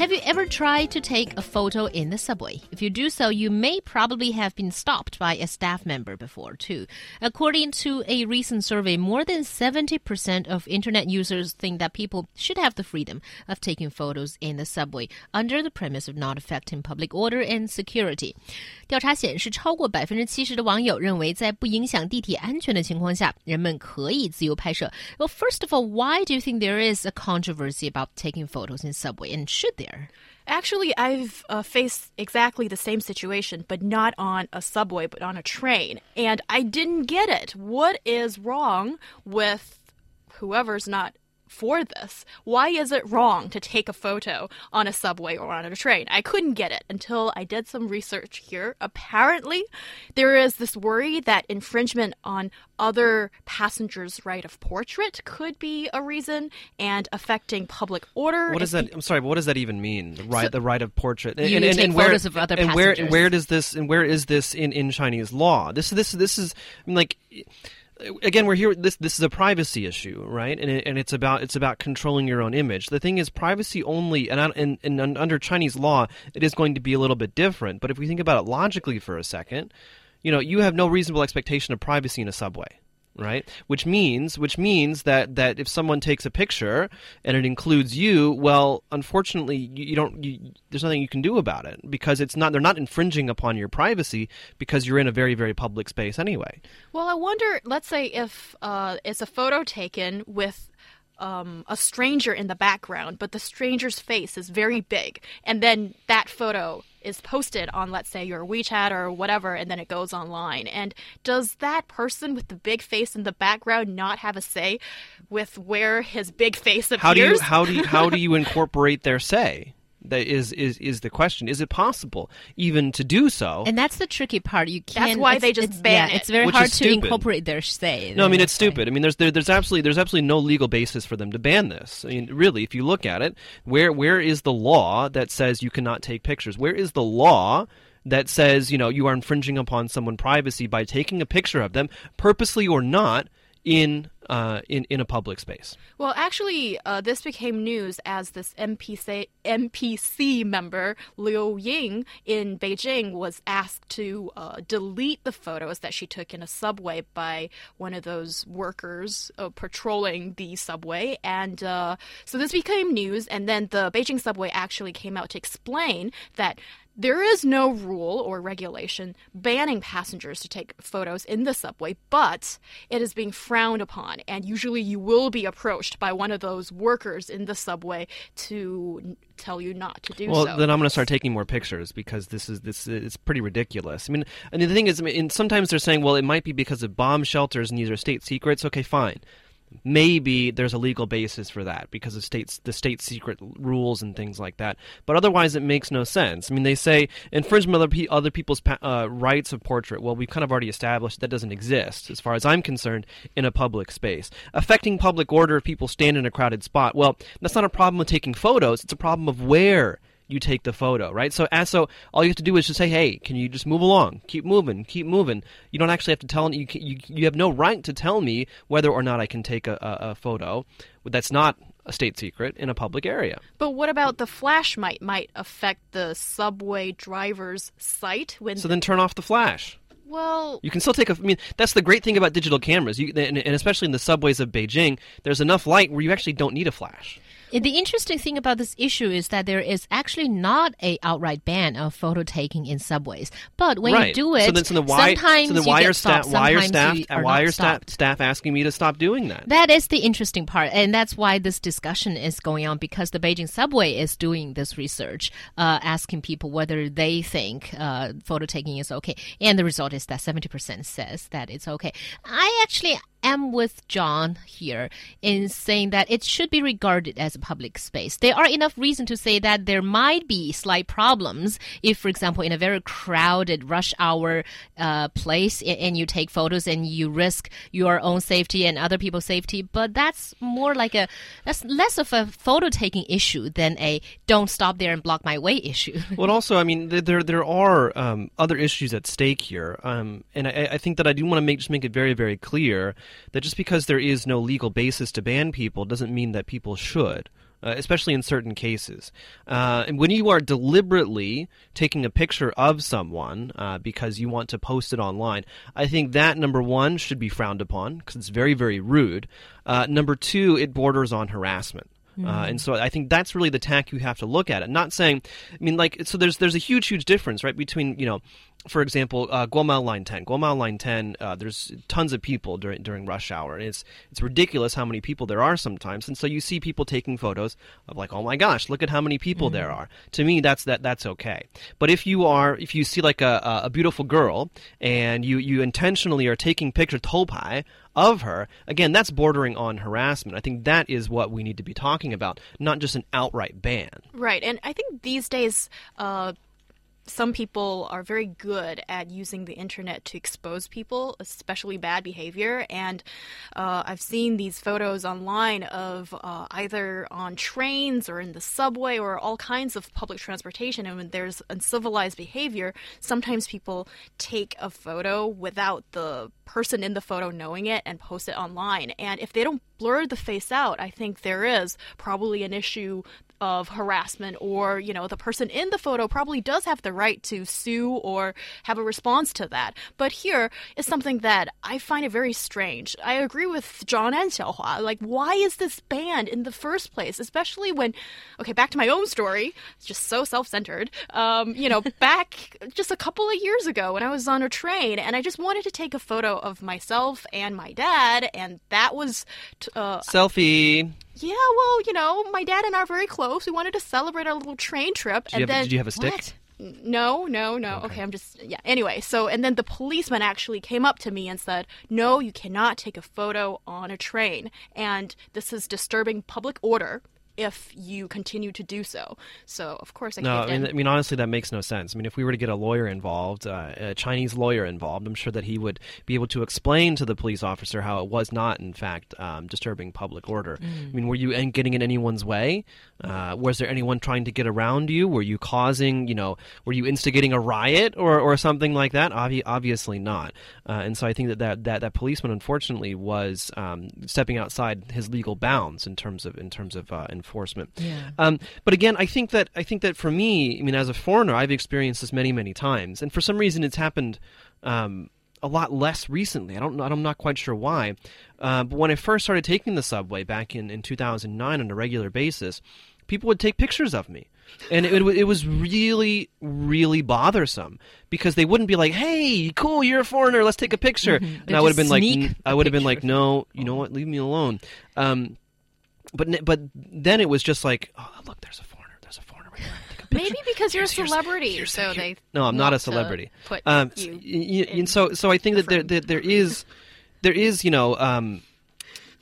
Have you ever tried to take a photo in the subway? If you do so, you may probably have been stopped by a staff member before, too. According to a recent survey, more than 70% of internet users think that people should have the freedom of taking photos in the subway under the premise of not affecting public order and security. 调查显示，超过百分之七十的网友认为，在不影响地铁安全的情况下，人们可以自由拍摄。Well, first of all, why do you think there is a controversy about taking photos in subway, and should there? Actually, I've uh, faced exactly the same situation, but not on a subway, but on a train. And I didn't get it. What is wrong with whoever's not for this. Why is it wrong to take a photo on a subway or on a train? I couldn't get it until I did some research here. Apparently, there is this worry that infringement on other passengers' right of portrait could be a reason and affecting public order. What does that? I'm sorry, but what does that even mean? The right, So- the right of portrait. And, You and, and, take and where, photos of other and where, where does this? And where is this in, in Chinese law? This, this, this is. I mean, like. Again, we're here. This this is a privacy issue, right? And it, and it's about it's about controlling your own image. The thing is, privacy only, and, and and under Chinese law, it is going to be a little bit different. But if we think about it logically for a second, you know, you have no reasonable expectation of privacy in a subway, right? Which means, which means that that if someone takes a picture and it includes you, well, unfortunately, you, you don't. You, there's nothing you can do about it because it's not. They're not infringing upon your privacy because you're in a very very public space anyway. Well, I wonder, let's say if uh, it's a photo taken with um, a stranger in the background, but the stranger's face is very big, and then that photo is posted on, let's say, your WeChat or whatever, and then it goes online. And does that person with the big face in the background not have a say with where his big face appears? How do you how do you how do you incorporate their say? That is is is the question. Is it possible even to do so? And that's the tricky part. You can't. That's why they just ban yeah, it, It's very which hard to incorporate their say. No, I mean it's why. stupid. I mean there's there, there's absolutely there's absolutely no legal basis for them to ban this. I mean really, if you look at it, where where is the law that says you cannot take pictures? Where is the law that says you know you are infringing upon someone's privacy by taking a picture of them, purposely or not, in uh, in in a public space? Well, actually, uh, this became news as this NPC, NPC member Liu Ying in Beijing was asked to uh, delete the photos that she took in a subway by one of those workers uh, patrolling the subway, and uh, so this became news. And then the Beijing subway actually came out to explain that there is no rule or regulation banning passengers to take photos in the subway, but it is being frowned upon. And usually you will be approached by one of those workers in the subway to tell you not to do Well, so. Well, then I'm going to start taking more pictures because this is this it's pretty ridiculous. I mean, and the thing is, I mean, sometimes they're saying, well, it might be because of bomb shelters and these are state secrets. Okay, fine. Maybe there's a legal basis for that because of states the state secret rules and things like that. But otherwise, it makes no sense. I mean, they say infringement of other, people's uh, rights of portrait. Well, we've kind of already established that doesn't exist, as far as I'm concerned, in a public space. Affecting public order if people stand in a crowded spot. Well, that's not a problem with taking photos. It's a problem of where you take the photo, right? So, as so, all you have to do is just say, "Hey, can you just move along? Keep moving, keep moving." You don't actually have to tell you. You, you have no right to tell me whether or not I can take a, a, a photo that's not a state secret in a public area. but what about the flash might might affect the subway driver's sight when So then turn off the flash. well You can still take a. I mean, that's the great thing about digital cameras. You and, and especially in the subways of Beijing, there's enough light where you actually don't need a flash. The interesting thing about this issue is that there is actually not a outright ban of photo taking in subways. But when right. you do it, so then, so then why? sometimes so then why get are staff? stopped, Why are staff? you why are staff? Staff asking me to stop doing that? That is the interesting part, and that's why this discussion is going on because the Beijing subway is doing this research, uh, asking people whether they think uh, photo taking is okay, and the result is that seventy percent says that it's okay. I actually. Am with John here in saying that it should be regarded as a public space. There are enough reason to say that there might be slight problems if, for example, in a very crowded rush hour uh, place and you take photos and you risk your own safety and other people's safety. But that's more like a that's less of a photo taking issue than a don't stop there and block my way issue. well, also, I mean, there there are um, other issues at stake here, um, and I, I, think that I do want to make just make it very very clear that just because there is no legal basis to ban people doesn't mean that people should. Uh, especially in certain cases. Uh, and when you are deliberately taking a picture of someone uh, because you want to post it online, I think that number one should be frowned upon because it's very, very rude. Uh, number two, it borders on harassment. Uh, and so I think that's really the tack you have to look at it. Not saying, I mean, like, so there's there's a huge, huge difference, right, between you know, for example, uh, Guomao Line 10. Guomao Line 10, uh, there's tons of people during during rush hour, and it's it's ridiculous how many people there are sometimes. And so you see people taking photos of like, oh my gosh, look at how many people mm. there are. To me, that's that that's okay. But if you are, if you see like a a beautiful girl and you you intentionally are taking pictures, topai of her, again, that's bordering on harassment. I think that is what we need to be talking about, not just an outright ban. Right. And I think these days, uh, some people are very good at using the internet to expose people, especially bad behavior. And uh, I've seen these photos online of uh, either on trains or in the subway or all kinds of public transportation. And when there's uncivilized behavior, sometimes people take a photo without the person in the photo knowing it and post it online. And if they don't blur the face out, I think there is probably an issue of harassment or you know the person in the photo probably does have the right to sue or have a response to that. But here is something that i find it very strange. I agree with john and xiaohua like why is this banned in the first place? Especially when okay back to my own story it's just so self-centered. Um, you know back just a couple of years ago when i was on a train and i just wanted to take a photo of myself and my dad and that was uh, selfie yeah, well, you know, my dad and I are very close. We wanted to celebrate our little train trip. Did, and you, have, then, did you have a stick? What? No, no, no. Okay. okay, I'm just yeah. Anyway, so and then the policeman actually came up to me and said, "No, you cannot take a photo on a train, and this is disturbing public order." If you continue to do so. So, of course, I no, can't. I mean, I mean, honestly, that makes no sense. I mean, if we were to get a lawyer involved, uh, a Chinese lawyer involved, I'm sure that he would be able to explain to the police officer how it was not, in fact, um, disturbing public order. Mm. I mean, were you getting in anyone's way? Uh, was there anyone trying to get around you? Were you causing, you know, were you instigating a riot or, or something like that? Obvi- obviously not. Uh, and so I think that that, that, that policeman, unfortunately, was um, stepping outside his legal bounds in terms of in terms of uh, enforcement. Yeah. Um, but again, I think that I think that for me, I mean, as a foreigner, I've experienced this many many times, and for some reason, it's happened. Um, a lot less recently. I don't. I'm not quite sure why. Uh, but when I first started taking the subway back in, in 2009 on a regular basis, people would take pictures of me. And it, it was really, really bothersome because they wouldn't be like, "Hey, cool, you're a foreigner. Let's take a picture." Mm-hmm. And I would have been like, I would have been like, "No, you know what? Leave me alone." Um, but but then it was just like, "Oh, look, there's a foreigner. There's a foreigner right there." Maybe because you're a celebrity, here's, here's, so they. No, I'm not a celebrity. Put um, you. and so so I think that there, there there is there is you know um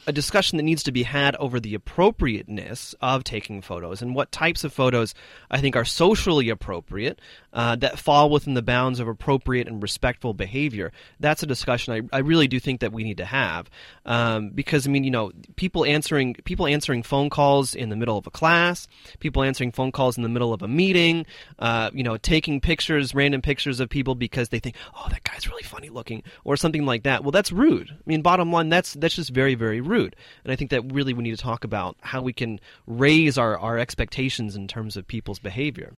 a discussion that needs to be had over the appropriateness of taking photos and what types of photos I think are socially appropriate uh, that fall within the bounds of appropriate and respectful behavior. That's a discussion I, I really do think that we need to have um, because I mean you know people answering people answering phone calls in the middle of a class, people answering phone calls in the middle of a meeting, uh, you know taking pictures, random pictures of people because they think oh that guy's really funny looking or something like that. Well, that's rude. I mean, bottom line, that's that's just very very rude. And I think that really we need to talk about how we can raise our, our expectations in terms of people's behavior.